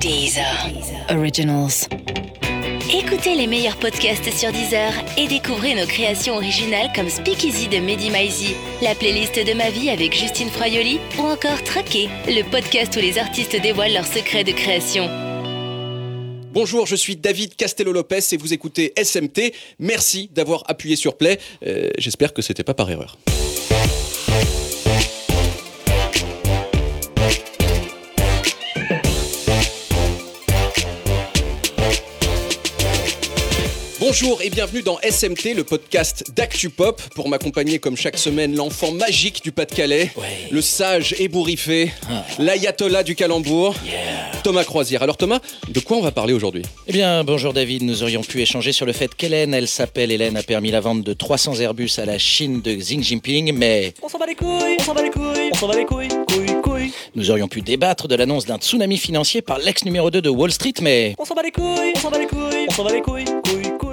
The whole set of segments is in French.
Deezer. Originals. Écoutez les meilleurs podcasts sur Deezer et découvrez nos créations originales comme Speakeasy de Mehdi la playlist de ma vie avec Justine Froyoli ou encore Traqué, le podcast où les artistes dévoilent leurs secrets de création. Bonjour, je suis David Castello-Lopez et vous écoutez SMT. Merci d'avoir appuyé sur Play. Euh, J'espère que c'était pas par erreur. Bonjour et bienvenue dans SMT, le podcast d'ActuPop. Pour m'accompagner comme chaque semaine, l'enfant magique du Pas-de-Calais, le sage ébouriffé, l'ayatollah du calembour, Thomas Croisière. Alors Thomas, de quoi on va parler aujourd'hui? Eh bien, bonjour David, nous aurions pu échanger sur le fait qu'Hélène, elle s'appelle Hélène, a permis la vente de 300 Airbus à la Chine de Xi Jinping, mais On s'en bat les couilles, on s'en bat les couilles, on s'en bat les couilles, couilles, couilles. nous aurions pu débattre de l'annonce d'un tsunami financier par l'ex numéro 2 de Wall Street, mais On s'en bat les couilles, on s'en bat les couilles, on s'en bat les couilles.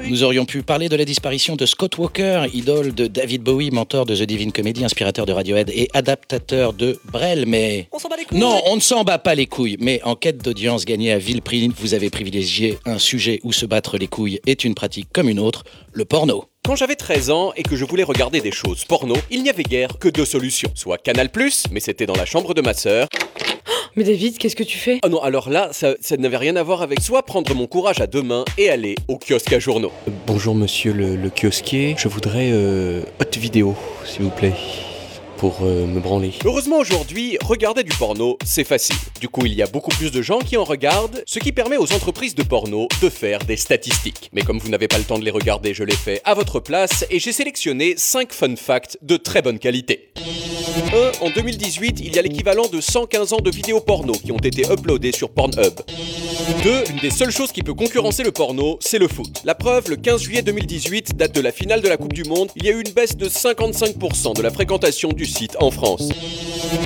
Nous aurions pu parler de la disparition de Scott Walker, idole de David Bowie, mentor de The Divine Comedy, inspirateur de Radiohead et adaptateur de Brel, mais... On s'en bat les couilles. Non, on ne s'en bat pas les couilles, mais en quête d'audience gagnée à vil prix, vous avez privilégié un sujet où se battre les couilles est une pratique comme une autre, le porno. Quand j'avais 13 ans et que je voulais regarder des choses porno, il n'y avait guère que deux solutions. Soit Canal+, mais c'était dans la chambre de ma sœur. Mais David, qu'est-ce que tu fais? Ah non, alors là, ça, ça n'avait rien à voir avec soit prendre mon courage à deux mains et aller au kiosque à journaux. Bonjour monsieur le, le kiosquier, je voudrais euh, haute vidéo, s'il vous plaît, pour euh, me branler. Heureusement aujourd'hui, regarder du porno, c'est facile. Du coup, il y a beaucoup plus de gens qui en regardent, ce qui permet aux entreprises de porno de faire des statistiques. Mais comme vous n'avez pas le temps de les regarder, je les fais à votre place et j'ai sélectionné 5 fun facts de très bonne qualité. 1. En 2018, il y a l'équivalent de 115 ans de vidéos porno qui ont été uploadées sur Pornhub. 2. Une des seules choses qui peut concurrencer le porno, c'est le foot. La preuve, le 15 juillet 2018, date de la finale de la Coupe du Monde, il y a eu une baisse de 55% de la fréquentation du site en France.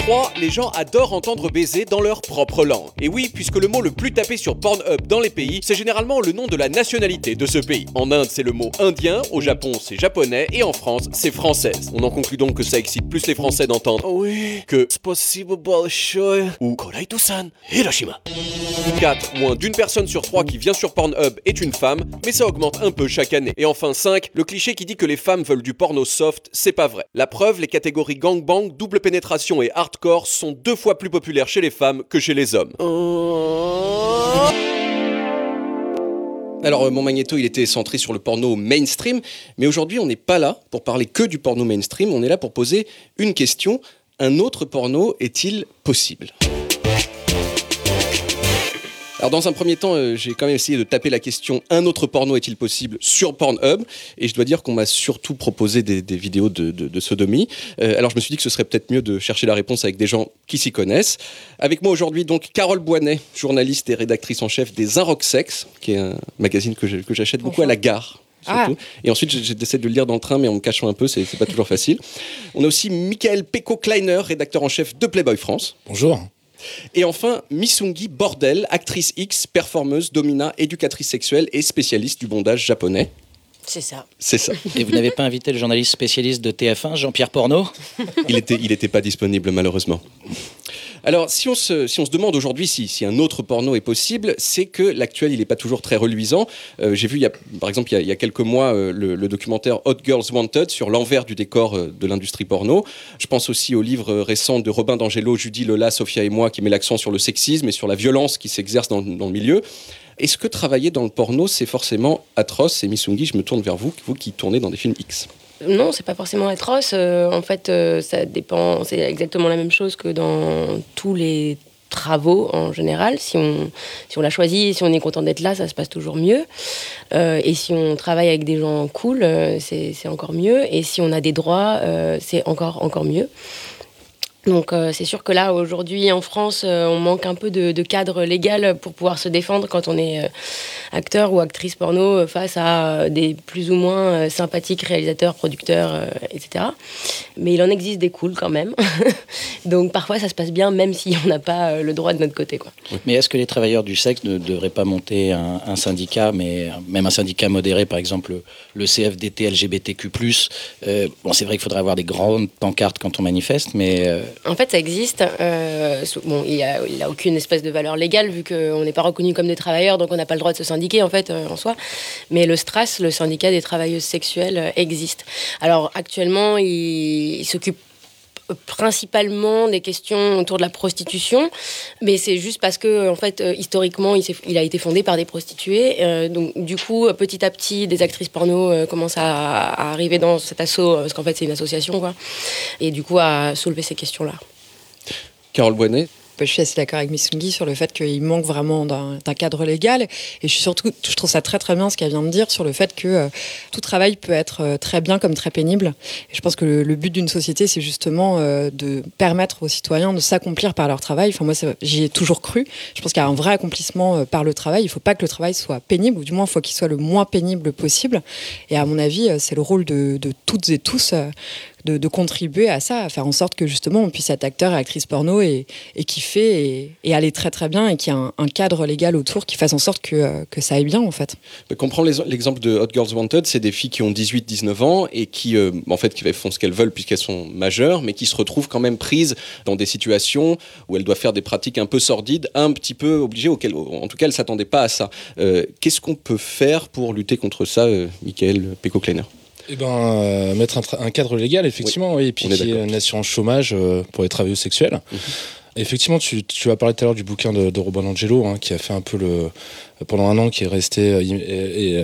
3. Les gens adorent entendre baiser dans leur propre langue. Et oui, puisque le mot le plus tapé sur Pornhub dans les pays, c'est généralement le nom de la nationalité de ce pays. En Inde, c'est le mot indien, au Japon, c'est japonais, et en France, c'est française. On en conclut donc que ça excite plus les Français d'entendre oui que possible ou Koraito-san Hiroshima. 4. Moins d'une personne sur trois qui vient sur Pornhub est une femme, mais ça augmente un peu chaque année. Et enfin 5. Le cliché qui dit que les femmes veulent du porno soft, c'est pas vrai. La preuve, les catégories double pénétration et hardcore sont deux fois plus populaires chez les femmes que chez les hommes. Alors, euh, mon magnéto, il était centré sur le porno mainstream, mais aujourd'hui, on n'est pas là pour parler que du porno mainstream, on est là pour poser une question. Un autre porno est-il possible? Alors dans un premier temps, euh, j'ai quand même essayé de taper la question un autre porno est-il possible sur Pornhub? Et je dois dire qu'on m'a surtout proposé des, des vidéos de, de- de sodomie. Euh, alors je me suis dit que ce serait peut-être mieux de chercher la réponse avec des gens qui s'y connaissent. Avec moi aujourd'hui donc Carole Boinet, journaliste et rédactrice en chef des Inrock Sex, qui est un magazine que j'achète beaucoup à la gare. Surtout. Et ensuite, j'ai- j'essaie de le lire dans le train, mais en me cachant un peu, c'est c'est pas toujours facile. On a aussi Michael Pecco-Kleiner, rédacteur en chef de Playboy France. Bonjour. Et enfin, Misungi Bordel, actrice X, performeuse, domina, éducatrice sexuelle et spécialiste du bondage japonais. C'est ça. C'est ça. Et vous n'avez pas invité le journaliste spécialiste de TF1, Jean-Pierre Porno? Il était, il était pas disponible malheureusement. Alors, si on se, si on se demande aujourd'hui si, si un autre porno est possible, c'est que l'actuel, il n'est pas toujours très reluisant. Euh, J'ai vu, il y a, par exemple, il y a, il y a quelques mois, euh, le, le documentaire Hot Girls Wanted sur l'envers du décor euh, de l'industrie porno. Je pense aussi au livre récent de Robin d'Angelo, Judy Lola, Sophia et moi, qui met l'accent sur le sexisme et sur la violence qui s'exerce dans, dans le milieu. Est-ce que travailler dans le porno, c'est forcément atroce Et Misungi, je me tourne vers vous, vous qui tournez dans des films X. Non, c'est pas forcément atroce. Euh, en fait, euh, ça dépend. C'est exactement la même chose que dans tous les travaux en général. Si on, si on l'a choisi si on est content d'être là, ça se passe toujours mieux. Euh, et si on travaille avec des gens cool, c'est encore mieux. Et si on a des droits, c'est encore, encore mieux. Donc euh, c'est sûr que là, aujourd'hui, en France, euh, on manque un peu de, cadre légal pour pouvoir se défendre quand on est euh, acteur ou actrice porno face à des plus ou moins sympathiques réalisateurs, producteurs, etc. Mais il en existe des cools quand même. Donc parfois, ça se passe bien, même si on n'a pas le droit de notre côté. Quoi. Mais est-ce que les travailleurs du sexe ne devraient pas monter un, syndicat, mais même un syndicat modéré, par exemple le, CFDT LGBTQ+. Bon, c'est vrai qu'il faudrait avoir des grandes pancartes quand on manifeste, mais En fait, ça existe. Euh, bon, il a, il a aucune espèce de valeur légale vu qu'on n'est pas reconnu comme des travailleurs, donc on n'a pas le droit de se syndiquer en fait euh, en soi. Mais le STRAS, le syndicat des travailleuses sexuelles, euh, existe. Alors actuellement, il s'occupe principalement des questions autour de la prostitution, mais c'est juste parce que en fait euh, historiquement il, a été fondé par des prostituées, Euh, donc du coup petit à petit des actrices porno euh, commencent à, arriver dans cet assaut parce qu'en fait c'est une association quoi, et du coup à soulever ces questions là. Carole Boinet, Je suis assez d'accord avec Missungi sur le fait qu'il manque vraiment d'un cadre légal. Et je suis surtout, je trouve ça très très bien ce qu'elle vient de dire sur le fait que euh, tout travail peut être euh, très bien comme très pénible. Je pense que le, but d'une société, c'est justement euh, de permettre aux citoyens de s'accomplir par leur travail. Enfin, moi, j'y ai toujours cru. Je pense qu'il y a un vrai accomplissement par le travail. Il ne faut pas que le travail soit pénible, ou du moins, il faut qu'il soit le moins pénible possible. Et à mon avis, c'est le rôle de toutes et tous. Euh, de, contribuer à ça, à faire en sorte que justement on puisse être acteur et actrice porno et, et kiffer et, aller très très bien et qu'il y ait un, cadre légal autour qui fasse en sorte que, euh, que ça aille bien en fait. on prend l'exemple de Hot Girls Wanted, c'est des filles qui ont 18-19 ans et qui, euh, en fait, qui font ce qu'elles veulent puisqu'elles sont majeures, mais qui se retrouvent quand même prises dans des situations où elles doivent faire des pratiques un peu sordides, un petit peu obligées, auxquelles, en tout cas, elles ne s'attendaient pas à ça. Euh, Qu'est-ce qu'on peut faire pour lutter contre ça, euh, Michael Pecco-Kleiner? Eh ben, euh, mettre un, cadre légal, effectivement, oui, et puis qu'il y ait une assurance chômage euh, pour les travailleurs sexuels. Mhm. Effectivement, tu, tu as parlé tout à l'heure du bouquin de, de Robin Angelo, hein, qui a fait un peu le. pendant un an, qui est resté euh, im- et- et,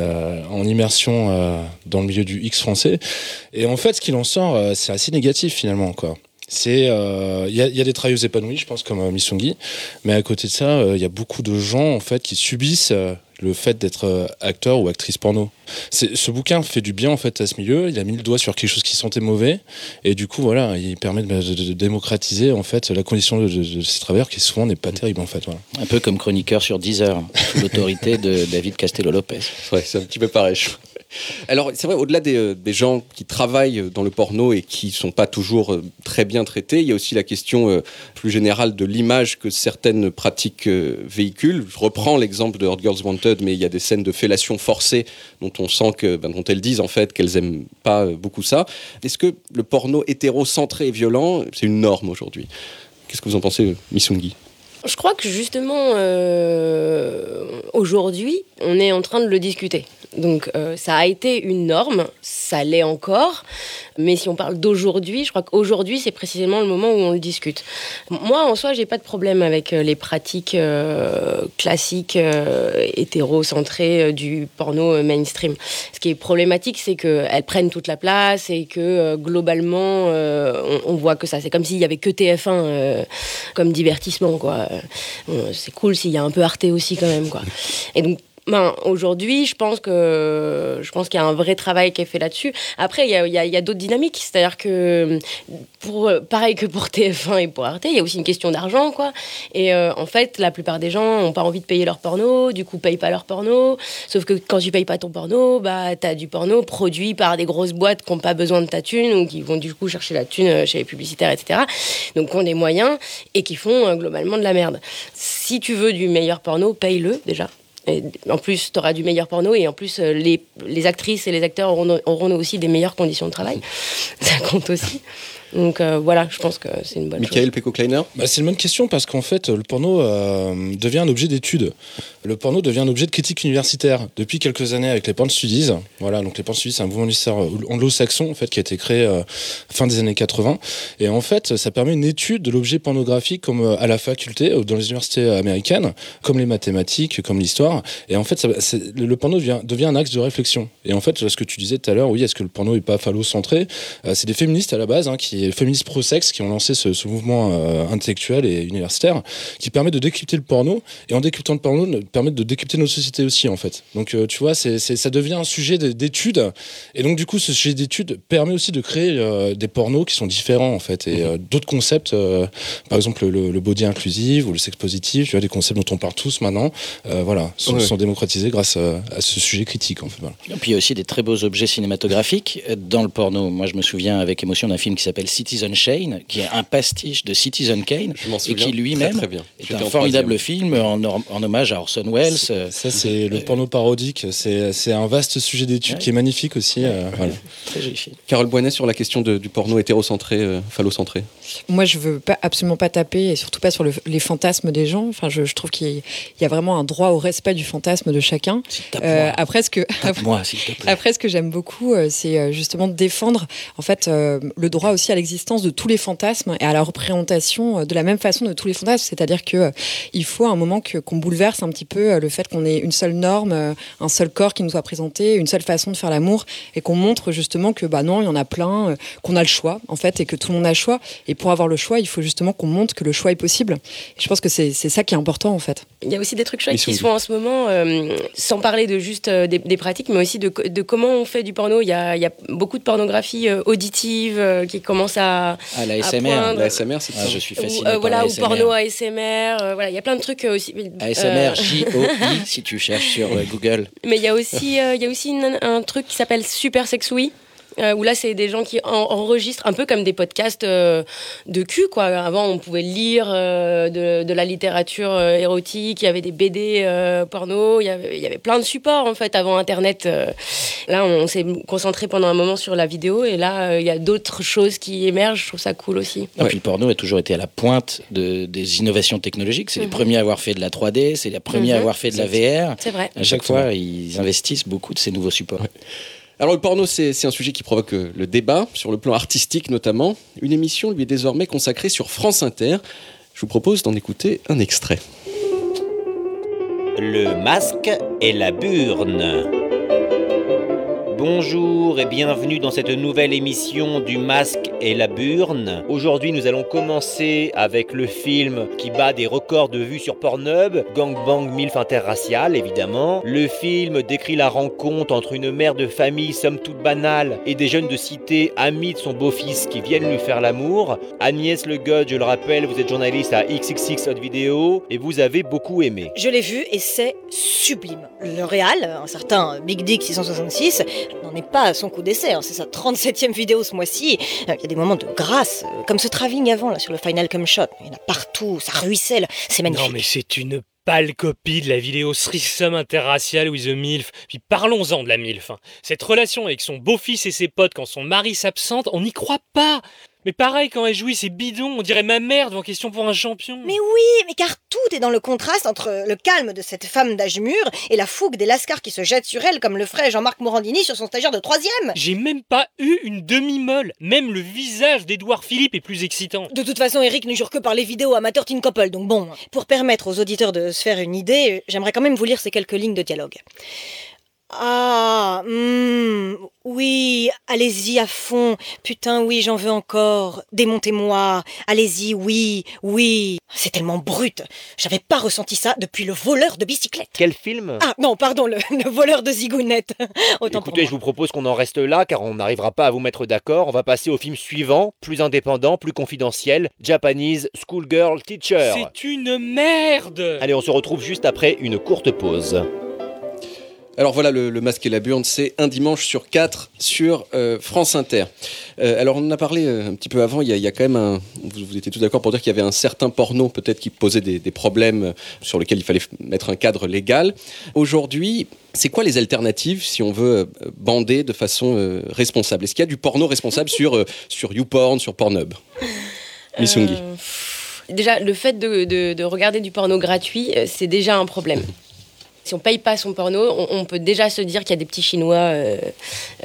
en immersion dans le milieu du X français. Et en fait, ce qu'il en sort, c'est assez négatif finalement, quoi. C'est, euh, il y, a, il y a des travailleuses épanouies, je pense, comme euh, Missungi, mais à côté de ça, euh, il y a beaucoup de gens en fait qui subissent le fait d'être euh, acteur ou actrice porno. Ce bouquin fait du bien en fait à ce milieu. Il a mis le doigt sur quelque chose qui sentait mauvais, et du coup voilà, il permet de, de- de démocratiser en fait la condition de, de- de ces travailleurs qui souvent n'est pas terrible en fait. Voilà. Un peu comme chroniqueur sur Deezer, sous l'autorité de David Castello-Lopez. Ouais, c'est un petit peu pareil. Alors, c'est vrai, au-delà des, euh, des gens qui travaillent dans le porno et qui sont pas toujours euh, très bien traités, il y a aussi la question euh, plus générale de l'image que certaines pratiques véhiculent. Je reprends l'exemple de Hot Girls Wanted, mais il y a des scènes de fellation forcée dont on sent que, ben, dont elles disent en fait qu'elles aiment pas beaucoup ça. Est-ce que le porno hétérocentré et violent, c'est une norme aujourd'hui? Qu'est-ce que vous en pensez, Missungi? Je crois que justement, euh, aujourd'hui, on est en train de le discuter. Donc euh, ça a été une norme, ça l'est encore, mais si on parle d'aujourd'hui, je crois qu'aujourd'hui c'est précisément le moment où on le discute. Moi en soi j'ai pas de problème avec euh, les pratiques euh, classiques hétérocentrées du porno mainstream. Ce qui est problématique c'est qu'elles prennent toute la place et que globalement on, on voit que ça. C'est comme s'il y avait que TF1 euh, comme divertissement quoi. Bon, c'est cool s'il y a un peu Arte aussi quand même quoi. Ben, aujourd'hui, je pense que je pense qu'il y a un vrai travail qui est fait là-dessus. Après, il y a, d'autres dynamiques, c'est-à-dire que pareil que pour TF1 et pour Arte, il y a aussi une question d'argent, quoi. Et euh, en fait, la plupart des gens n'ont pas envie de payer leur porno, du coup, payent pas leur porno. Sauf que quand tu payes pas ton porno, bah t'as du porno produit par des grosses boîtes qui n'ont pas besoin de ta thune ou qui vont du coup chercher la thune euh, chez les publicitaires, etc. Donc, qui ont des moyens et qui font euh, globalement de la merde. Si tu veux du meilleur porno, paye-le déjà. En plus, tu auras du meilleur porno et en plus, euh, les, les actrices et les acteurs auront, auront aussi des meilleures conditions de travail. Ça compte aussi. Donc euh, voilà, je pense que c'est une bonne chose. Michael Pecco-Kleiner Bah, c'est une bonne question parce qu'en fait, le porno euh, devient un objet d'étude. Le porno devient un objet de critique universitaire depuis quelques années avec les porn studies. Voilà, donc les porn studies, c'est un mouvement universitaire anglo-saxon en fait qui a été créé euh, fin des années 80. Et en fait, ça permet une étude de l'objet pornographique comme euh, à la faculté, euh, dans les universités américaines, comme les mathématiques, comme l'histoire. Et en fait, ça, le porno devient, devient un axe de réflexion. Et en fait, ce que tu disais tout à l'heure, oui, est-ce que le porno est pas phallocentré? Euh, C'est des féministes à la base, hein, qui féministes pro-sexe, qui ont lancé ce, ce mouvement euh, intellectuel et universitaire, qui permet de décrypter le porno. Et en décryptant le porno, permet de décrypter notre société aussi, en fait. Donc, euh, tu vois, c'est, c'est- ça devient un sujet de- d'étude. Et donc, du coup, ce sujet d'étude permet aussi de créer euh, des pornos qui sont différents, en fait. Et euh, d'autres concepts, par exemple le, le body inclusive ou le sexe positif, tu vois, des concepts dont on parle tous maintenant, voilà, sont, Ouais. sont démocratisés grâce à, à ce sujet critique, en fait. Voilà. Et puis il y a aussi des très beaux objets cinématographiques dans le porno. Moi, je me souviens avec émotion d'un film qui s'appelle s'appelle Citizen Shane, qui est un pastiche de Citizen Kane, et qui lui-même est un formidable film en, hommage à Orson Welles. euh, Ça, c'est le porno parodique. C'est c'est un vaste sujet d'étude Ouais. qui est magnifique aussi. euh, voilà. Très joli film. Carole Boinet sur la question de- du porno hétérocentré, euh, phallocentré. Moi, je veux pas, absolument pas taper, et surtout pas sur le- les fantasmes des gens. Enfin, je, je trouve qu'il y, a- il y a vraiment un droit au respect du fantasme de chacun. Euh, après, ce que. Après, ce que j'aime beaucoup, euh, c'est euh, justement de défendre en fait euh, le droit aussi à l'existence de tous les fantasmes et à la représentation de la même façon de tous les fantasmes. C'est-à-dire que euh, il faut à un moment que qu'on bouleverse un petit peu le fait qu'on ait une seule norme, un seul corps qui nous soit présenté, une seule façon de faire l'amour, et qu'on montre justement que bah non, il y en a plein, qu'on a le choix en fait, et que tout le monde a le choix. Et pour avoir le choix, il faut justement qu'on montre que le choix est possible. Et je pense que c'est c'est ça qui est important en fait. Il y a aussi des trucs chouettes qui se font en ce moment, euh, sans parler de juste euh, des, des pratiques, mais aussi de, de comment on fait du porno. Il y a, il y a beaucoup de pornographie euh, auditive euh, qui commence à. Ah, la SMR. La ASMR, c'est Ah, je suis ou, fasciné euh, par voilà, ou porno ASMR. euh, voilà, il y a plein de trucs euh, aussi. ASMR, J-O-I, si tu cherches sur euh, Google. Mais il y a aussi, euh, il y a aussi une- un truc qui s'appelle Super Sex Oui. Euh, où là, c'est des gens qui en- enregistrent un peu comme des podcasts euh, de cul, quoi. Avant, on pouvait lire euh, de, de la littérature euh, érotique, il y avait des BD euh, porno, il y avait, il y avait plein de supports, en fait, avant Internet. euh. Là, on s'est concentré pendant un moment sur la vidéo, et là, euh, il y a d'autres choses qui émergent. Je trouve ça cool aussi. Et puis le porno a toujours été à la pointe de- des innovations technologiques. C'est les Mhm. premiers à avoir fait de la 3D, c'est les premiers à Mhm. avoir fait de la VR. C'est vrai. À chaque fois, ils investissent beaucoup de ces nouveaux supports. Alors le porno, c'est un sujet qui provoque euh, le débat, sur le plan artistique notamment. Une émission lui est désormais consacrée sur France Inter. Je vous propose d'en écouter un extrait. Le masque et la burne. Bonjour et bienvenue dans cette nouvelle émission du masque et la burne. Aujourd'hui nous allons commencer avec le film qui bat des records de vues sur Pornhub, Gangbang Milf Interracial évidemment. Le film décrit la rencontre entre une mère de famille somme toute banale et des jeunes de cité amis de son beau-fils qui viennent lui faire l'amour. Agnès Le God, je le rappelle, vous êtes journaliste à XXX Hot Vidéo et vous avez beaucoup aimé. Je l'ai vu et c'est sublime. Le Réal, un certain Big Dick 666, n'en est pas à son coup d'essai. hein. C'est sa 37e vidéo ce mois-ci. Euh, Il y a des moments de grâce, euh, comme ce travelling avant là sur le Final Come Shot. Il y en a partout, ça ruisselle. C'est magnifique. Non mais c'est une pâle copie de la vidéo Threesome interracial with a MILF. Puis parlons-en de la MILF. hein. Cette relation avec son beau-fils et ses potes quand son mari s'absente, on n'y croit pas. Mais pareil, quand elle jouit, c'est bidon, on dirait ma mère devant question pour un champion. Mais oui, mais car tout est dans le contraste entre le calme de cette femme d'âge mûr et la fougue des lascars qui se jettent sur elle comme le ferait Jean-Marc Morandini sur son stagiaire de troisième. J'ai même pas eu une demi-molle. Même le visage d'Edouard Philippe est plus excitant. De toute façon, Eric ne jure que par les vidéos amateurs Teen Couple, donc bon, pour permettre aux auditeurs de se faire une idée, j'aimerais quand même vous lire ces quelques lignes de dialogue. Ah, hmm, oui, allez-y à fond. Putain, oui, j'en veux encore. Démontez-moi. Allez-y, oui, oui. C'est tellement brut. J'avais pas ressenti ça depuis le voleur de bicyclette. Quel film? Ah, non, pardon, le, le voleur de zigounette. Autant pour Écoutez, moi. je vous propose qu'on en reste là car on n'arrivera pas à vous mettre d'accord. On va passer au film suivant, plus indépendant, plus confidentiel, Japanese Schoolgirl Teacher. C'est une merde Allez, on se retrouve juste après une courte pause. Alors voilà, le, le masque et la burne, c'est un dimanche sur quatre sur euh, France Inter. Euh, alors on en a parlé euh, un petit peu avant, il y a, il y a quand même un... Vous, vous étiez tous d'accord pour dire qu'il y avait un certain porno peut-être qui posait des, des problèmes sur lesquels il fallait mettre un cadre légal. Aujourd'hui, c'est quoi les alternatives si on veut bander de façon responsable? Est-ce qu'il y a du porno responsable sur, sur YouPorn, sur Pornhub? Missungi. Déjà, le fait de, de- de regarder du porno gratuit, c'est déjà un problème. Si on paye pas son porno, on, on peut déjà se dire qu'il y a des petits Chinois euh,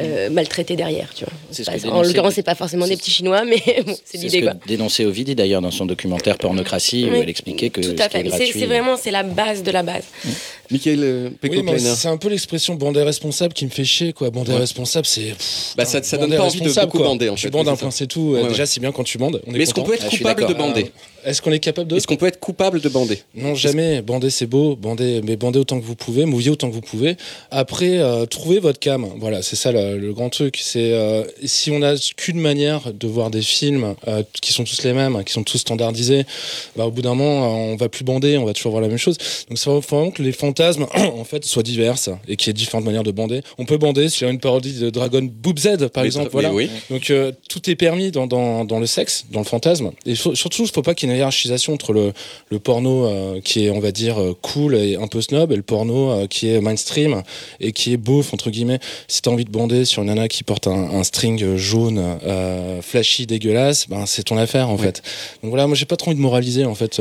euh, maltraités derrière. Tu vois. Pas- en l'occurrence, c'est pas forcément des petits Chinois, mais bon, c'est C'est ce l'idée. que dénonçait Ovidie d'ailleurs dans son documentaire Pornocratie où elle expliquait que Tout à fait. C'est- vraiment c'est la base de la base. Michael euh, Oui, mais Pecco-Kleiner. c'est un peu l'expression bander responsable qui me fait chier, quoi. Bander Ouais. responsable, c'est. Bah, ça- ça donne pas envie de beaucoup bander, en Tu fait, bandes oui, un c'est point, c'est tout. Ouais, Déjà, ouais. c'est bien quand tu bandes. On est Mais est-ce qu'on peut être Ah, coupable de bander Est-ce qu'on est capable de Est-ce qu'on peut être coupable de bander? Non, jamais. Bander, c'est beau. Bander, mais bandez autant que vous pouvez, mouillez autant que vous pouvez. Après, euh, trouvez votre cam. Voilà, c'est ça le, le grand truc. C'est euh, si on n'a qu'une manière de voir des films euh, qui sont tous les mêmes, qui sont tous standardisés, bah, au bout d'un moment, euh, on va plus bander, on va toujours voir la même chose. Donc, il faut vraiment que les fantasmes fantasmes en fait soient diverses et qu'il y ait différentes manières de bander. On peut bander sur une parodie de Dragon Boob Z par Mais exemple. Voilà. oui. Donc euh, tout est permis dans, dans, dans le sexe, dans le fantasme. Et surtout, il ne faut pas qu'il y ait une hiérarchisation entre le, le porno euh, qui est, on va dire, euh, cool et un peu snob et le porno euh, qui est mainstream et qui est beauf, entre guillemets. Si tu as envie de bander sur une nana qui porte un, un string jaune, flashy, dégueulasse, ben, c'est ton affaire en fait. Donc voilà, moi j'ai pas trop envie de moraliser en fait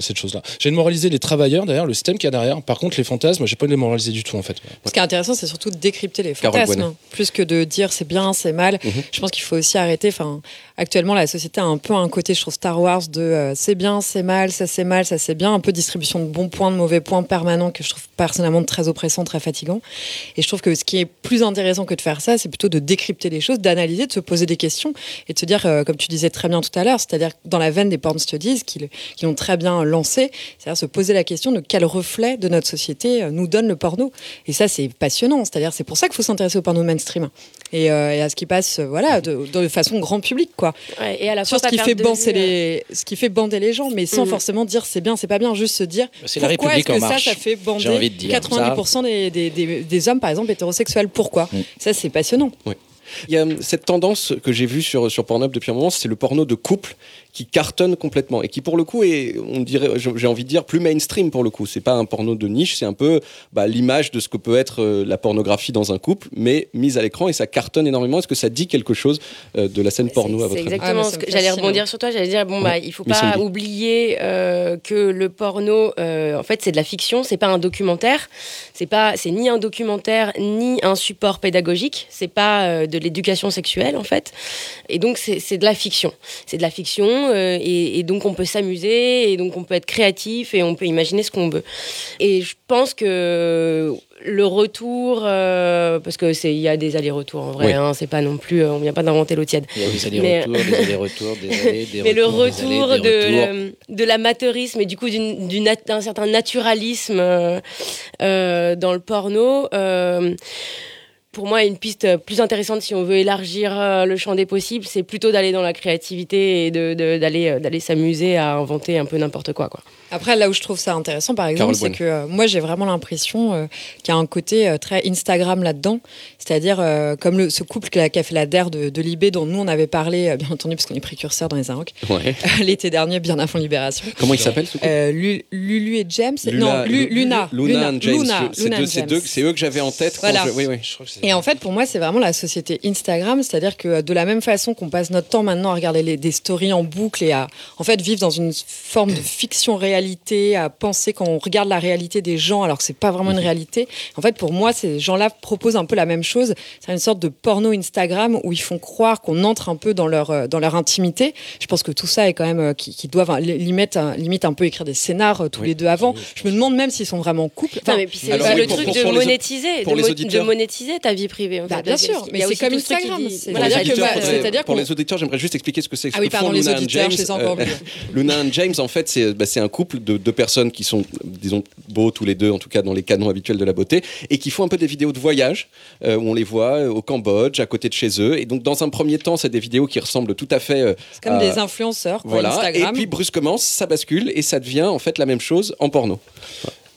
cette chose-là. J'ai envie de moraliser les travailleurs derrière, le système qu'il y a derrière. Par contre, les fantasmes, j'ai pas moraliser du tout en fait. Ce qui est intéressant, c'est surtout de décrypter les fantasmes, hein, plus que de dire c'est bien, c'est mal. Mhm. Je pense qu'il faut aussi arrêter. Enfin, actuellement, la société a un peu un côté, je trouve, Star Wars de euh, c'est bien, c'est mal, ça c'est mal, ça c'est bien, un peu distribution de bons points, de mauvais points permanents que je trouve personnellement très oppressant, très fatigant. Et je trouve que ce qui est plus intéressant que de faire ça, c'est plutôt de décrypter les choses, d'analyser, de se poser des questions et de se dire, euh, comme tu disais très bien tout à l'heure, c'est-à-dire dans la veine des porn studies qui, qui l'ont très bien lancé, c'est-à-dire se poser la question de quel reflet de notre société euh, nous donne le porno. Et ça, c'est passionnant. C'est-à-dire, c'est pour ça qu'il faut s'intéresser au porno mainstream et, euh, et à ce qui passe, euh, voilà, de, de façon grand public, quoi. Ouais, et à la Sur fois ce qui fait euh, les, ce qui fait bander les gens, mais sans Mhm. forcément dire c'est bien, c'est pas bien, juste se dire C'est la pourquoi est-ce République en que ça, marche. ça fait bander J'ai envie de dire. 90% des, des, des- des hommes, par exemple, hétérosexuels. Pourquoi Ça, c'est passionnant. Il y a cette tendance que j'ai vue sur, sur Pornhub depuis un moment, c'est le porno de couple qui cartonne complètement et qui pour le coup est, on dirait, j'ai envie de dire, plus mainstream pour le coup. C'est pas un porno de niche, c'est un peu bah, l'image de ce que peut être euh, la pornographie dans un couple, mais mise à l'écran et ça cartonne énormément. Est-ce que ça dit quelque chose euh, de la scène porno à votre C'est avis? exactement que j'allais rebondir sur toi. J'allais dire bon bah Ouais. il faut Mais pas oublier euh, que le porno euh, en fait c'est de la fiction, c'est pas un documentaire, c'est pas c'est ni un documentaire ni un support pédagogique, c'est pas euh, de l'éducation sexuelle en fait. Et donc c'est de la fiction, c'est de la fiction euh, et, et donc on peut s'amuser et donc on peut être créatif et on peut imaginer ce qu'on veut. Et je pense que le retour, euh, parce que c'est il y a des allers-retours en vrai, Oui. hein, c'est pas non plus, euh, on vient pas d'inventer l'eau tiède. Il y a des Mais- allers-retours, des allers-retours, des allers, des Mais le des retour allers, des de, de l'amateurisme et du coup d'un certain naturalisme euh, dans le porno, pour moi, une piste plus intéressante si on veut élargir euh, le champ des possibles, c'est plutôt d'aller dans la créativité et de- de- d'aller euh, d'aller s'amuser à inventer un peu n'importe quoi. Après, là où je trouve ça intéressant, par exemple, c'est que euh, moi, j'ai vraiment l'impression euh, qu'il y a un côté euh, très Instagram là-dedans. C'est-à-dire, euh, comme le, ce couple qui a, qui a fait la DER de, de Libé, dont nous, on avait parlé, euh, bien entendu, parce qu'on est précurseurs dans les Inrocks, Ouais. l'été dernier, bien avant Libération. Comment il s'appelle ce couple? Euh, Lu- Lulu et James? Non, Lu- Lu- Luna. Luna and James. Luna, C'est Luna deux- c'est deux- c'est eux que j'avais en tête. quand Voilà. je- Oui, oui. Je crois que Et en fait, pour moi, c'est vraiment la société Instagram, c'est-à-dire que euh, de la même façon qu'on passe notre temps maintenant à regarder les- des stories en boucle et à, en fait, vivre dans une forme de à penser qu'on regarde la réalité des gens alors que c'est pas vraiment une réalité. En fait, pour moi, ces gens-là proposent un peu la même chose. C'est une sorte de porno Instagram où ils font croire qu'on entre un peu dans leur, euh, dans leur intimité. Je pense que tout ça est quand même, euh, qui, qui doivent euh, limite, un- limite un peu écrire des scénars euh, tous les deux avant. Je me demande même s'ils sont vraiment en couple. Non, Enfin, mais puis c'est oui, le pour- truc pour- de pour monétiser, pour de, mo- monétiser ta vie privée. En Bah, fait. bien sûr, mais c'est comme Instagram, c'est-à-dire pour les auditeurs, j'aimerais juste expliquer ce que c'est. ce Ah oui, que font pardon, les Luna and auditeurs, James. Luna and James, en fait, c'est bah, c'est un couple de deux personnes qui sont, disons, beaux tous les deux, en tout cas dans les canons habituels de la beauté, et qui font un peu des vidéos de voyage, euh, où on les voit euh, au Cambodge, à côté de chez eux. Et donc, dans un premier temps, c'est des vidéos qui ressemblent tout à fait. euh, C'est comme à- des influenceurs, quoi, Voilà. Instagram. Et puis, brusquement, ça bascule et ça devient, en fait, la même chose en porno.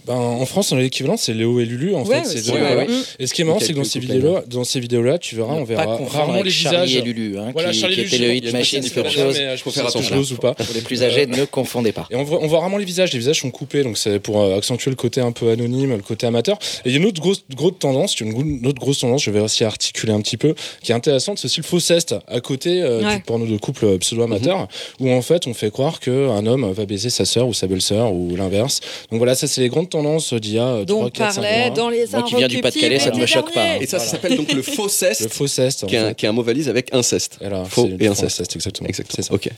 Ben, en France, on a l'équivalent, c'est Léo et Lulu. En Ouais, fait, c'est aussi, ouais, ouais. Mm. Et ce qui est marrant, c'est que dans ces couple, vidéos-là, dans ces vidéos-là, tu verras, on verra rarement les Charlie visages. et Lulu, hein, Voilà, qui, Charlie qui était Lulu, le hit machine c'est chose. je peux faire Voilà. attention ou pas. Pour les plus âgés, ne confondez pas. Et on voit, on voit rarement les visages. Les visages sont coupés, donc c'est pour euh, accentuer le côté un peu anonyme, le côté amateur. Et il y a une autre grosse, grosse tendance, une, autre grosse tendance, je vais aussi articuler un petit peu, qui est intéressante, c'est aussi le faux ceste à côté euh, Ouais. du porno de couple euh, pseudo-amateur, où en fait on fait croire qu'un homme va baiser sa sœur ou sa belle-sœur ou l'inverse. Donc voilà, ça c'est les grandes tendances d'il y a dont 3, 4, 5 parlait mois. dans les Moi qui viens du Pas-de-Calais, ça ne me choque pas. hein. Et ça, ça s'appelle donc le faux ceste, Le faux ceste. qui est, un, mot valise avec inceste. Faux et inceste. Exactement. C'est ça. Ok.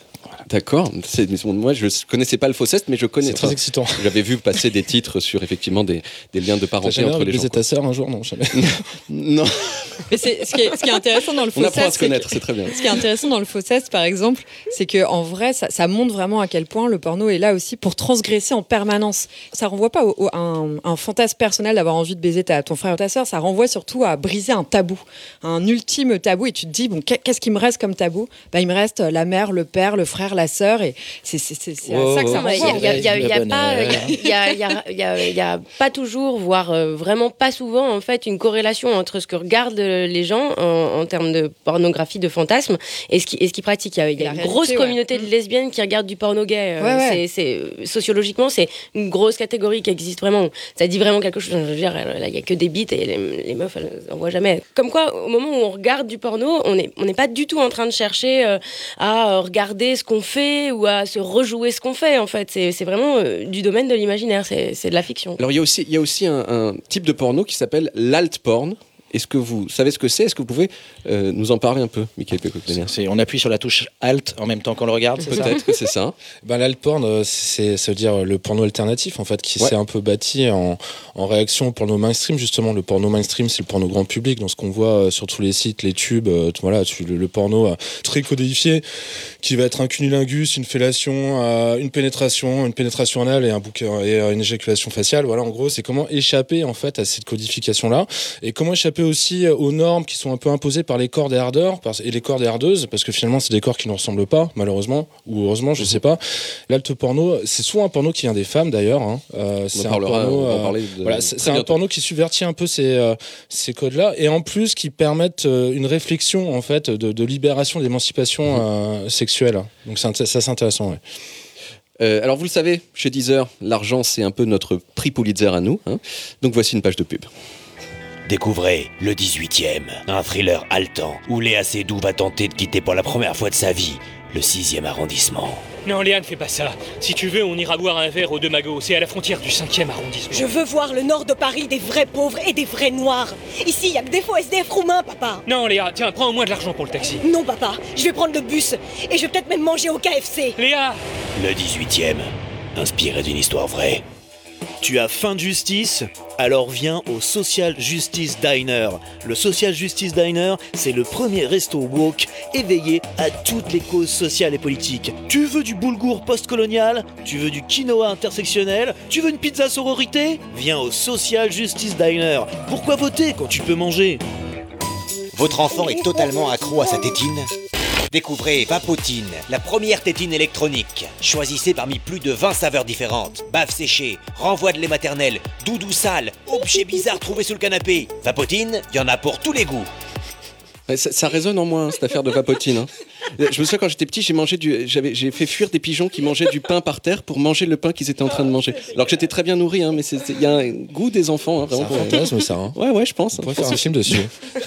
D'accord. Moi, je connaissais pas le faux ceste, mais je connais. C'est très enfin, excitant. J'avais vu passer des titres sur effectivement des, des liens de parenté entre les gens. baisé quoi. ta sœur un jour? Non, jamais. Non, Mais c'est ce qui est, ce qui est intéressant dans le on faux apprend à se connaître, c'est très bien. Ce qui est intéressant dans le faux ceste, par exemple, c'est que en vrai, ça, ça montre vraiment à quel point le porno est là aussi pour transgresser en permanence. Ça renvoie pas au, au- un, un fantasme personnel d'avoir envie de baiser ta, ton frère ou ta sœur, ça renvoie surtout à briser un tabou, un ultime tabou. Et tu te dis, bon, qu'est- qu'est-ce qui me reste comme tabou? Bah, Il me reste la mère, le père, le frère, la sœur. Et c'est à ça que ça renvoie. Il y a- pas- toujours, voire euh, vraiment pas souvent, en fait, une corrélation entre ce que regardent les gens en, en termes de pornographie, de fantasme, et ce qui- et ce qu'ils pratiquent. Il y a, une réalité, grosse ouais. communauté de lesbiennes qui regardent du porno gay. euh, Ouais, ouais. c'est- euh, sociologiquement, c'est une grosse catégorie qui existe vraiment. Ça dit vraiment quelque chose. Je veux dire, là, il y a que des bites et les, les meufs, elles en voient jamais. Comme quoi, au moment où on regarde du porno, on n'est on n'est pas du tout en train de chercher euh, à regarder ce qu'on fait ou à se rejouer ce qu'on fait. En fait, c'est vraiment euh, du domaine de l'imaginaire. C'est de la fiction. Alors il y a aussi, y a aussi un, un type de porno qui s'appelle l'alt porn. Est-ce que vous savez ce que c'est? Est-ce que vous pouvez euh, nous en parler un peu, Michael C'est- On appuie sur la touche Alt en même temps qu'on le regarde, c'est Peut-être que c'est ça. Ben, l'alt-porn, euh, c'est, ça veut dire le porno alternatif, en fait, qui Ouais. s'est un peu bâti en, en réaction au porno mainstream, justement. Le porno mainstream, c'est le porno grand public, donc ce qu'on voit euh, sur tous les sites, les tubes, euh, voilà, le, le porno euh, très codifié, qui va être un cunilingus, une fellation, euh, une pénétration, une pénétration anale et, un bouc- et euh, une éjaculation faciale. Voilà, en gros, c'est comment échapper, en fait, à cette codification-là, et comment échapper aussi euh, aux normes qui sont un peu imposées par les corps des hardeurs et les corps des hardeuses, parce que finalement, c'est des corps qui ne ressemblent pas, malheureusement, ou heureusement, je sais pas. L'alte porno, c'est souvent un porno qui vient des femmes d'ailleurs. hein. Euh, c'est un porno. euh, voilà, c'est un porno qui subvertit un peu ces, euh, ces codes-là et en plus qui permettent une réflexion en fait de, de libération, d'émancipation euh, sexuelle. Donc ça c'est intéressant. Ouais. Euh, alors vous le savez, chez Deezer, l'argent c'est un peu notre prix Pulitzer à nous. hein. Donc voici une page de pub. Découvrez Le 18e, un thriller haletant où Léa Seydoux va tenter de quitter pour la première fois de sa vie le 6e arrondissement. Non, Léa, ne fais pas ça. Si tu veux, on ira boire un verre au Deux Magots. C'est à la frontière du 5e arrondissement. Je veux voir le nord de Paris des vrais pauvres et des vrais noirs. Ici, il y a que des faux SDF roumains, papa. Non, Léa, tiens, prends au moins de l'argent pour le taxi. Non, papa, je vais prendre le bus et je vais peut-être même manger au KFC. Léa Le 18e, inspiré d'une histoire vraie. Tu as faim de justice Alors viens au Social Justice Diner. Le Social Justice Diner, c'est le premier resto woke éveillé à toutes les causes sociales et politiques. Tu veux du boulgour post-colonial Tu veux du quinoa intersectionnel Tu veux une pizza sororité Viens au Social Justice Diner. Pourquoi voter quand tu peux manger? Votre enfant est totalement accro à sa tétine Découvrez Vapotine, la première tétine électronique. Choisissez parmi plus de 20 saveurs différentes. Bave séchée, renvoi de lait maternel, doudou sale, objet bizarre trouvé sous le canapé. Vapotine, il y en a pour tous les goûts. Ça, ça résonne en moi, hein, cette affaire de vapotine. hein. Je me souviens quand j'étais petit, j'ai mangé du, j'avais, j'ai fait fuir des pigeons qui mangeaient du pain par terre pour manger le pain qu'ils étaient en train de manger. Alors que j'étais très bien nourri, hein, mais il y a un goût des enfants. hein, C'est un fantasme ça. Hein. Ouais, ouais, je pense. On pourrait faire un film dessus.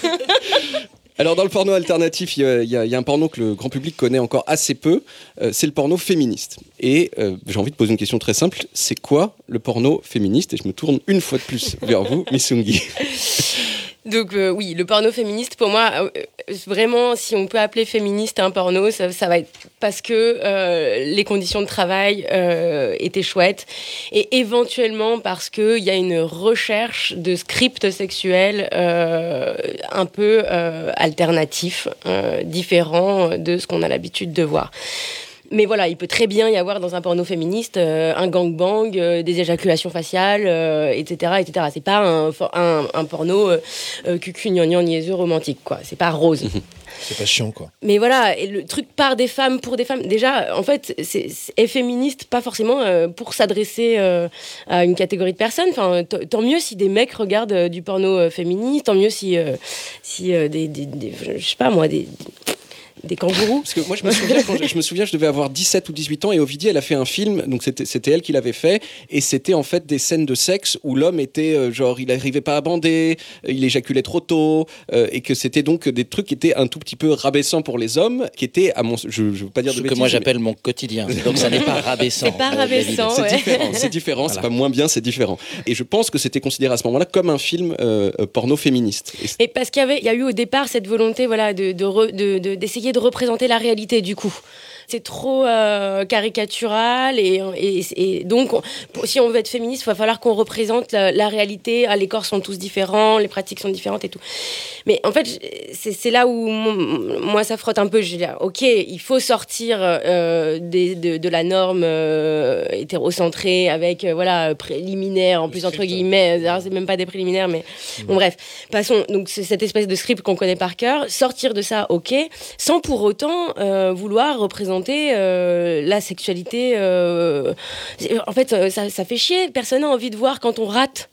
Alors dans le porno alternatif, il y, a- un porno que le grand public connaît encore assez peu, euh, c'est le porno féministe. Et euh, j'ai envie de poser une question très simple, c'est quoi le porno féministe? Et je me tourne une fois de plus vers vous, Missungi. Donc euh, oui, le porno féministe, pour moi, euh, euh, vraiment, si on peut appeler féministe un porno, ça, va être parce que les conditions de travail étaient chouettes et éventuellement parce qu'il y a une recherche de scripts sexuels un peu alternatifs, différents de ce qu'on a l'habitude de voir. Mais voilà, il peut très bien y avoir dans un porno féministe euh, un gangbang, euh, des éjaculations faciales, euh, etc., etc. C'est pas un, un, un porno euh, cucu gnangnan niaiseux romantique, quoi. C'est pas rose. C'est pas chiant quoi. Mais voilà, et le truc par des femmes pour des femmes. Déjà, en fait, c'est est féministe pas forcément pour s'adresser à une catégorie de personnes. Enfin, tant mieux si des mecs regardent du porno féministe, tant mieux si si, des, des- des- je sais pas moi, des, des kangourous. Parce que moi, je me souviens, quand je, je me souviens, je devais avoir 17 ou 18 ans et Ovidie, elle a fait un film, donc c'était c'était elle qui l'avait fait, et c'était en fait des scènes de sexe où l'homme était euh, genre, il n'arrivait pas à bander, euh, il éjaculait trop tôt, euh, et que c'était donc des trucs qui étaient un tout petit peu rabaissants pour les hommes, qui étaient, à mon, je, je veux pas dire de Ce que bêtises, moi mais- j'appelle mon quotidien. Donc ça n'est pas rabaissant. C'est pas euh, rabaissant, C'est ouais. différent, c'est différent, c'est pas moins bien, c'est différent. Et je pense que c'était considéré à ce moment-là comme un film euh, porno féministe. Et parce qu'il y avait, il y a eu au départ cette volonté, voilà, de, de re- de- de- d'essayer de représenter la réalité du coup. C'est trop euh, caricatural et, et, et donc on- si on veut être féministe, il va falloir qu'on représente la, la réalité. Ah, les corps sont tous différents, les pratiques sont différentes et tout. Mais en fait, c'est là où mon- moi ça frotte un peu. Je dis, ah, ok, il faut sortir euh, des- de, de la norme euh, hétérocentrée avec voilà préliminaire en plus entre guillemets. C'est même pas des préliminaires, mais bon bref. Passons. Donc c'est cette espèce de script qu'on connaît par cœur. Sortir de ça, ok, sans pour autant vouloir représenter euh, la sexualité. euh, En fait, ça, ça fait chier. Personne n'a envie de voir quand on rate.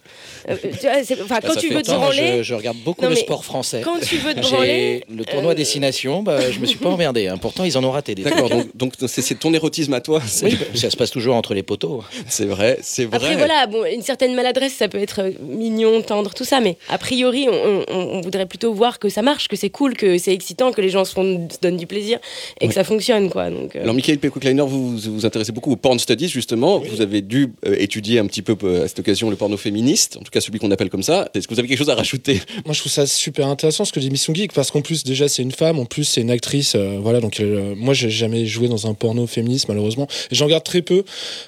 Euh, tu vois, Bah, quand tu veux te branler. je, je regarde beaucoup Non, le sport français. Quand tu veux te branler. le tournoi euh, Destination, bah, je me suis pas emmerdé. hein. Pourtant, ils en ont raté des D'accord, donc donc c'est c'est ton érotisme à toi. Oui, ça se passe toujours entre les poteaux. C'est vrai, c'est vrai. Après voilà, bon, une certaine maladresse, ça peut être mignon, tendre, tout ça, mais a priori, on, on- on voudrait plutôt voir que ça marche, que c'est cool, que c'est excitant, que les gens se, font, se donnent du plaisir et que ça fonctionne, quoi. Donc, euh, Alors, Michael Pekoukleiner, vous vous vous intéressez beaucoup au porn studies, justement. Vous avez dû euh, étudier un petit peu euh, à cette occasion le porno féministe, en tout cas celui qu'on appelle comme ça. Est-ce que vous avez quelque chose à rajouter? Moi, je trouve ça super intéressant ce que dit Miss Geek parce qu'en plus, déjà, c'est une femme, en plus, c'est une actrice. euh, voilà, donc euh, moi, j'ai jamais joué dans un porno féministe, malheureusement. J'en regarde très peu.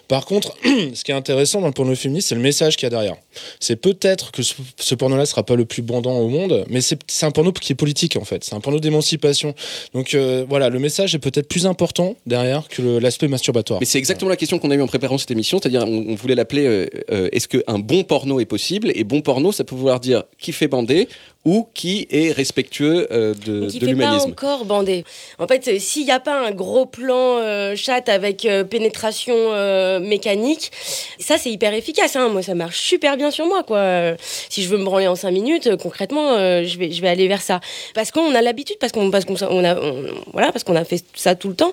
Par contre, ce qui est intéressant dans le porno féministe, c'est le message qu'il y a derrière. C'est peut-être que ce, porno-là sera pas le plus bandant au monde, mais c'est un porno qui est politique, en fait. C'est un porno d'émancipation. Donc, euh, voilà, le message est peut-être plus important derrière que l'aspect masturbatoire. Mais c'est exactement la question qu'on a eue en préparant cette émission, c'est-à-dire on, on voulait l'appeler euh, euh, est-ce qu'un bon porno est possible? Et bon porno, ça peut vouloir dire qui fait bander ou qui est respectueux euh, de, qui de fait pas l'humanisme. encore bandé. En fait, euh, s'il n'y a pas un gros plan euh, chat avec euh, pénétration mécanique, ça c'est hyper efficace. hein. Moi, ça marche super bien sur moi, quoi. Si je veux me branler en 5 minutes, concrètement, je vais je vais aller vers ça. Parce qu'on a l'habitude, parce qu'on parce qu'on on a on- voilà, parce qu'on a fait ça tout le temps.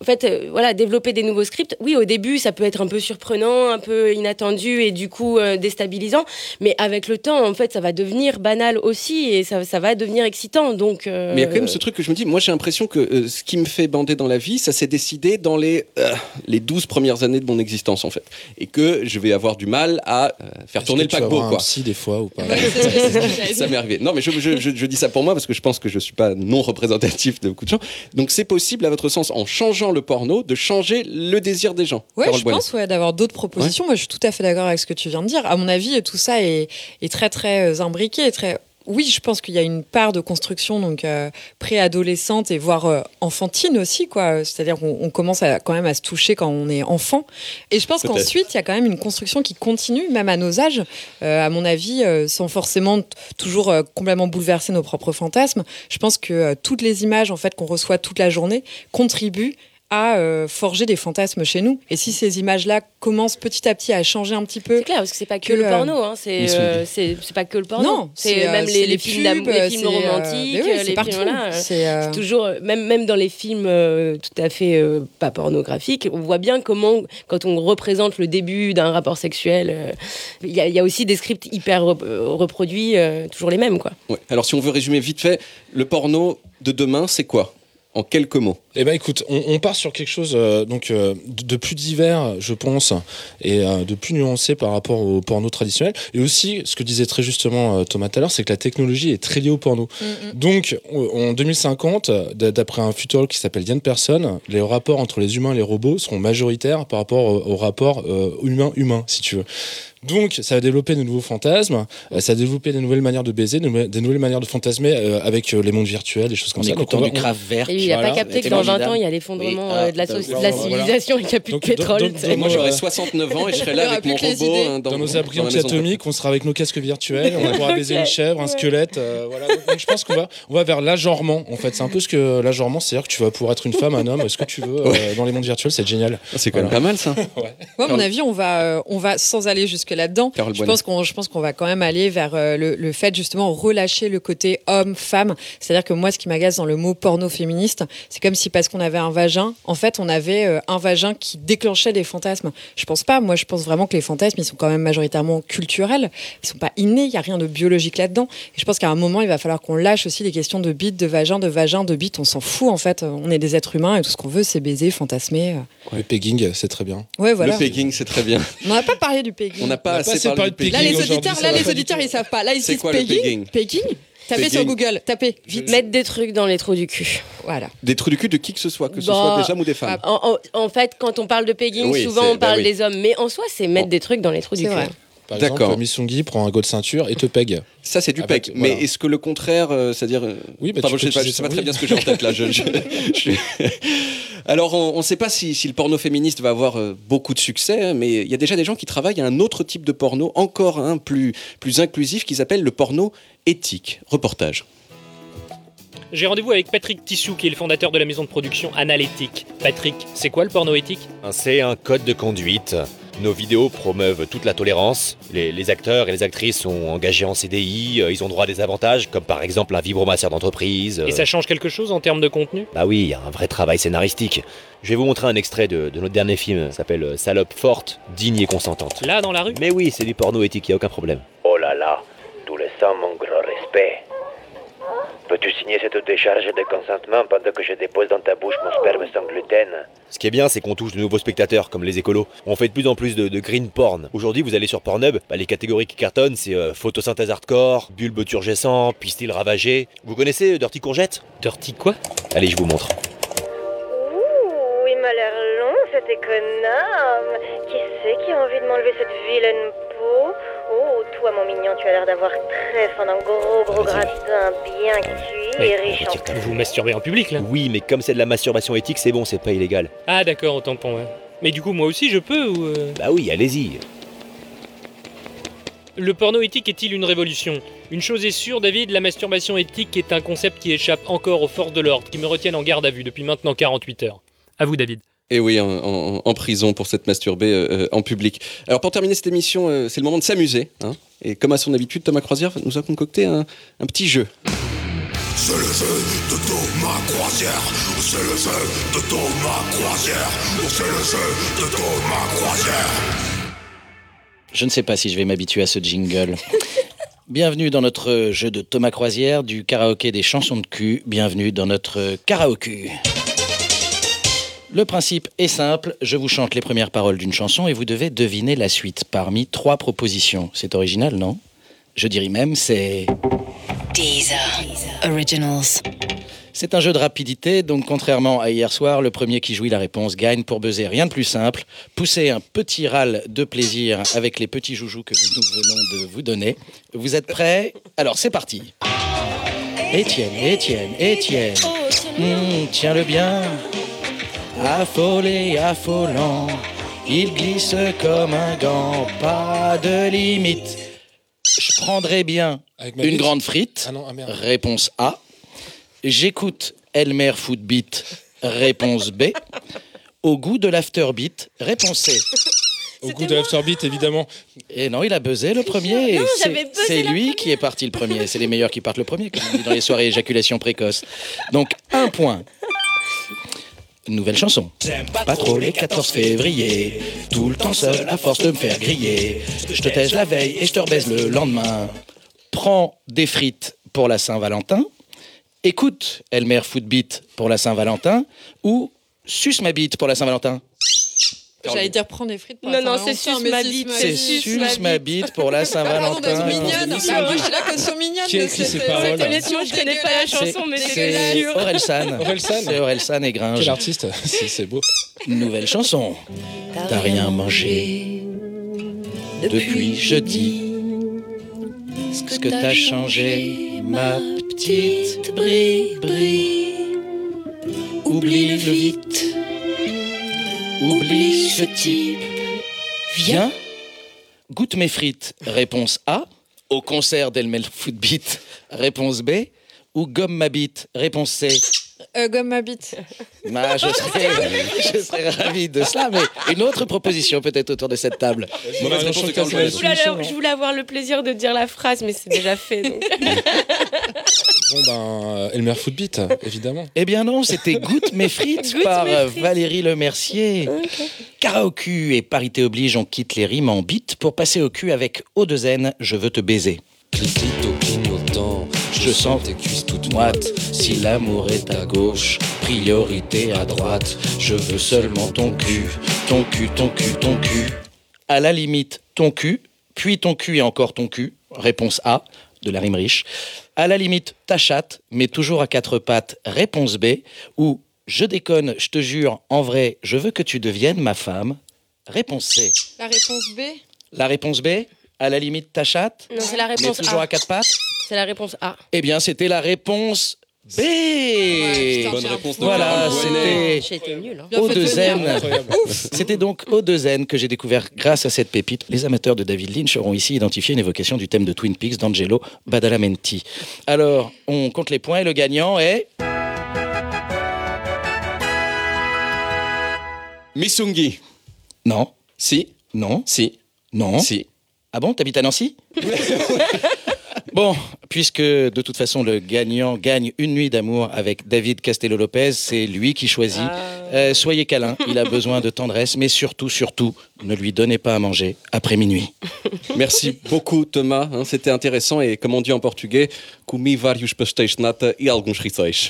En fait, voilà, développer des nouveaux scripts. Oui, au début, ça peut être un peu surprenant, un peu inattendu et du coup déstabilisant. Mais avec le temps, en fait, ça va devenir banal aussi et ça, ça va devenir excitant. Donc, euh, Mais il y a quand même ce truc que je me dis, moi j'ai l'impression que euh, ce qui me fait bander dans la vie, ça s'est décidé dans les, euh, les 12 premières années de mon existence en fait. Et que je vais avoir du mal à euh, faire tourner que le paquebot quoi. psy des fois ou pas ça m'est arrivé. Non, mais je, je- je- je dis ça pour moi parce que je pense que je suis pas non représentatif de beaucoup de gens. Donc c'est possible, à votre sens, en changeant le porno, de changer le désir des gens. Ouais, Carole je Boinet. pense ouais, d'avoir d'autres propositions. Moi, je suis tout à fait d'accord avec ce que tu viens de dire. À mon avis, tout ça est, est très, très imbriqué. Très... Oui, je pense qu'il y a une part de construction donc euh, préadolescente et voire euh, enfantine aussi, quoi. C'est-à-dire qu'on on commence à, quand même à se toucher quand on est enfant. Et je pense qu'ensuite, il y a quand même une construction qui continue, même à nos âges, euh, à mon avis, sans forcément toujours complètement bouleverser nos propres fantasmes. Je pense que toutes les images en fait qu'on reçoit toute la journée contribuent à euh, forger des fantasmes chez nous. Et si ces images-là commencent petit à petit à changer un petit peu. C'est clair, parce que c'est pas que, que, le porno, hein, c'est euh, c'est pas que le porno. Non, c'est euh, même les, les les films pubs, les films euh, romantiques, oui, les partout. films C'est, c'est toujours même même dans les films euh, tout à fait euh, pas pornographiques, on voit bien comment quand on représente le début d'un rapport sexuel, euh, il y, a- il y a aussi des scripts hyper rep- reproduits, euh, toujours les mêmes quoi. Ouais. Alors si on veut résumer vite fait, le porno de demain, c'est quoi? En quelques mots. Eh ben écoute, on, on part sur quelque chose euh, donc euh, de, de plus divers, je pense, et euh, de plus nuancé par rapport au porno traditionnel. Et aussi, ce que disait très justement euh, Thomas tout à l'heure, c'est que la technologie est très liée au porno. Donc, on- en 2050, d- d'après un futurologue qui s'appelle Yann Persson, les rapports entre les humains et les robots seront majoritaires par rapport au, au rapport euh, humain-humain, si tu veux. Donc, ça va développer de nouveaux fantasmes, euh, ça va développer des nouvelles manières de baiser, de nouvelles- des nouvelles manières de fantasmer euh, avec euh, les mondes virtuels, des choses comme En ça. écoutant on du Kraft vert. Et il a Voilà. pas capté que dans 20 ans il y a l'effondrement de, la, so- de la civilisation et qu'il n'y a plus de pétrole. sais. Et moi j'aurais 69 ans et je serais là avec mon robot hein, dans, dans, nos abris de- anti-atomiques, on sera avec nos casques virtuels, on pourra baiser une chèvre, un squelette. voilà. Donc, donc, je pense qu'on va, on va vers l'agenrement. En fait, c'est un peu ce que l'agenrement, c'est-à-dire que tu vas pouvoir être une femme, un homme, ce que tu veux dans les mondes virtuels. C'est génial. C'est quand même pas mal ça. Ouais, à mon avis, on va, on va sans aller là-dedans. Je pense qu'on, je pense qu'on va quand même aller vers euh, le, le fait justement relâcher le côté homme-femme. C'est-à-dire que moi, ce qui m'agace dans le mot porno féministe, c'est comme si parce qu'on avait un vagin, en fait, on avait euh, un vagin qui déclenchait des fantasmes. Je pense pas. Moi, je pense vraiment que les fantasmes, ils sont quand même majoritairement culturels. Ils sont pas innés. Il y a rien de biologique là-dedans. Et je pense qu'à un moment, il va falloir qu'on lâche aussi les questions de bite, de vagin, de vagin, de bite. On s'en fout en fait. On est des êtres humains et tout ce qu'on veut, c'est baiser, fantasmer. Le pegging, c'est très bien. Ouais, voilà. Le pegging, c'est très bien. On n'a pas parlé du pegging. On n'a pas assez parlé du Là, les auditeurs, là, les auditeurs, ils savent pas. Là, ils disent quoi pegging Pegging, Tapez sur Google, tapez, vite. Mettre des trucs dans les trous du cul. Voilà. Des trous du cul de qui que ce soit, que ce Bah, soit des hommes ou des femmes. En, en- en fait, quand on parle de pegging, Oui, souvent on bah parle oui. des hommes. Mais en soi, c'est mettre des trucs dans les trous du cul. Par D'accord. exemple, Missungi prend un go de ceinture et te pègue. Ça, c'est du tu- Mais est-ce que le contraire, euh, c'est-à-dire. euh, Oui, bah, pardon, je sais peux pas, je sais pas très bien ce que j'ai en tête là. je- je- je- Alors, on ne sait pas si, si le porno féministe va avoir euh, beaucoup de succès, hein, mais il y a déjà des gens qui travaillent à un autre type de porno, encore un plus, plus inclusif, qu'ils appellent le porno éthique. Reportage. J'ai rendez-vous avec Patrick Tissou, qui est le fondateur de la maison de production Analytique. Patrick, c'est quoi le porno éthique? C'est un code de conduite. Nos vidéos promeuvent toute la tolérance. Les, les acteurs et les actrices sont engagés en CDI, euh, ils ont droit à des avantages, comme par exemple un vibromasseur d'entreprise. euh. Et ça change quelque chose en termes de contenu? Bah oui, il y a un vrai travail scénaristique. Je vais vous montrer un extrait de, de notre dernier film, ça s'appelle euh, Salope forte, digne et consentante. Là, dans la rue? Mais oui, c'est du porno éthique, y a aucun problème. Oh là là, tout le sang mon grand respect. Peux-tu signer cette décharge de consentement pendant que je dépose dans ta bouche mon sperme sans gluten? Ce qui est bien, c'est qu'on touche de nouveaux spectateurs, comme les écolos. On fait de plus en plus de, de green porn. Aujourd'hui, vous allez sur Pornhub, bah, les catégories qui cartonnent, c'est euh, photosynthèse hardcore, bulbe turgescent, pistil ravagé. Vous connaissez euh, Dirty Courgette? Dirty quoi? Allez, je vous montre. Ouh, il m'a l'air long, cet économe. Qui c'est qui a envie de m'enlever cette vilaine Oh, toi, mon mignon, tu as l'air d'avoir très faim d'un gros, gros gratin bien cuit et riche en Vous vous masturbez en public, là Oui, mais comme c'est de la masturbation éthique, c'est bon, c'est pas illégal. Ah, d'accord, autant pour moi. Mais du coup, moi aussi, je peux ou... euh, Bah oui, allez-y. Le porno éthique est-il une révolution? Une chose est sûre, David, la masturbation éthique est un concept qui échappe encore aux forces de l'ordre, qui me retiennent en garde à vue depuis maintenant 48 heures. À vous, David. Et oui, en, en- en prison pour s'être masturbé euh, euh, en public. Alors pour terminer cette émission, euh, c'est le moment de s'amuser. hein. Et comme à son habitude, Thomas Croisière nous a concocté un, un petit jeu. C'est le jeu de Thomas Croisière. C'est le jeu de Thomas Croisière. C'est le jeu de Thomas Croisière. Je ne sais pas si je vais m'habituer à ce jingle. Bienvenue dans notre jeu de Thomas Croisière du karaoké des chansons de cul. Bienvenue dans notre karaoké. Le principe est simple, je vous chante les premières paroles d'une chanson et vous devez deviner la suite parmi trois propositions. C'est original, non? Je dirais même c'est... Deezer. Originals. C'est un jeu de rapidité, donc contrairement à hier soir, le premier qui jouit la réponse gagne pour buzzer. Rien de plus simple. Poussez un petit râle de plaisir avec les petits joujoux que nous venons de vous donner. Vous êtes prêts? Alors c'est parti. Étienne, Étienne, Étienne. Hmm, Tiens-le bien. Affolé, affolant. Il glisse comme un gant. Pas de limite. Je prendrais bien Avec une grande frite. Ah non, ah merde. Réponse A. J'écoute Elmer Footbeat. Réponse B. Au goût de l'afterbeat. Réponse C. Au goût de l'afterbeat, évidemment. Et non, il a buzzé le premier. C'est- lui qui est parti le premier. C'est les meilleurs qui partent le premier, comme on dit dans les soirées éjaculation précoce. Donc, un point. Nouvelle chanson. Pas trop les 14 février. Tout le temps seul à force de me faire griller. Je te tège la veille et je te rebaise le lendemain. Prends des frites pour la Saint-Valentin. Écoute Elmer Footbeat pour la Saint-Valentin. Ou suce ma bite pour la Saint-Valentin. J'allais dire prendre des frites pour Non, non, c'est mais ma bite, C'est suce ma bite pour la Saint-Valentin. mignonne. Moi, je suis là qu'elle soit mignonne. Qui écrit ces paroles je connais pas la chanson, mais c'est. Orelsan. Orelsan. C'est Orelsan et Quel Gringe. artiste C'est c'est beau. Nouvelle chanson. T'as rien mangé depuis jeudi. Ce que t'as changé, ma petite brie brie? Oublie-le vite. Oublie ce type. Viens, goûte mes frites. Réponse A. Au concert d'Elmel Footbeat. Réponse B. Ou gomme ma bite. Réponse C. Euh, Gomme ma bite. Bah, je, serais, je serais ravi de cela, mais une autre proposition peut-être autour de cette table. Bah, réponse je Carl Je voulais, je avoir le plaisir de dire la phrase, mais c'est déjà fait. donc. Bon, ben, euh, Elmer Footbeat, évidemment. Eh bien non, c'était Goûte mes frites Goûte par mes frites. Valérie Lemercier. Karaoke et parité oblige, on quitte les rimes en beat pour passer au cul avec O2N, je veux te baiser. Clignotant, Je sens tes cuisses toutes Moite, si l'amour est à gauche, priorité à droite, je veux seulement ton cul, ton cul, ton cul, ton cul. À la limite, ton cul, puis ton cul et encore ton cul. Réponse A. de la rime riche. À la limite, ta chatte, mais toujours à quatre pattes, réponse B. Ou je déconne, je te jure, en vrai, je veux que tu deviennes ma femme. Réponse C. La réponse B? La réponse B, à la limite, ta chatte, Non, c'est la mais réponse toujours A. à quatre pattes. C'est la réponse A. Eh bien, c'était la réponse B. Bonne réponse de Voilà, Caroline c'était J'étais nulle. Hein. au 2 C'était donc au 2 que j'ai découvert grâce à cette pépite. Les amateurs de David Lynch auront ici identifié une évocation du thème de Twin Peaks d'Angelo Badalamenti. Alors, on compte les points et le gagnant est... Missungi. Non. Si. Non. Si. Non. Si. Ah bon, t'habites à Nancy Bon, puisque de toute façon le gagnant gagne une nuit d'amour avec David Castello-Lopez, c'est lui qui choisit. Euh, soyez câlin, il a besoin de tendresse, mais surtout, surtout, ne lui donnez pas à manger après minuit. Merci beaucoup Thomas, hein, c'était intéressant et comme on dit en portugais, comi vários pastéis nata e alguns rissóis.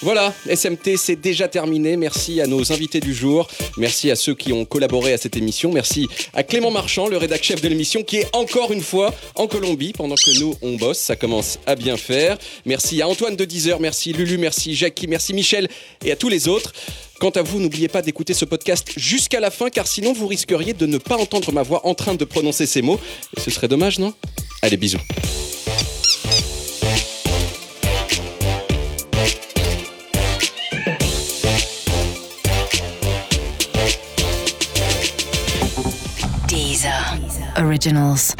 Voilà, SMT, c'est déjà terminé. Merci à nos invités du jour. Merci à ceux qui ont collaboré à cette émission. Merci à Clément Marchand, le rédac chef de l'émission, qui est encore une fois en Colombie pendant que nous, on bosse. Ça commence à bien faire. Merci à Antoine de Deezer, merci Lulu, merci Jackie, merci Michel et à tous les autres. Quant à vous, n'oubliez pas d'écouter ce podcast jusqu'à la fin, car sinon vous risqueriez de ne pas entendre ma voix en train de prononcer ces mots. Ce serait dommage, non? Allez, bisous. Originals.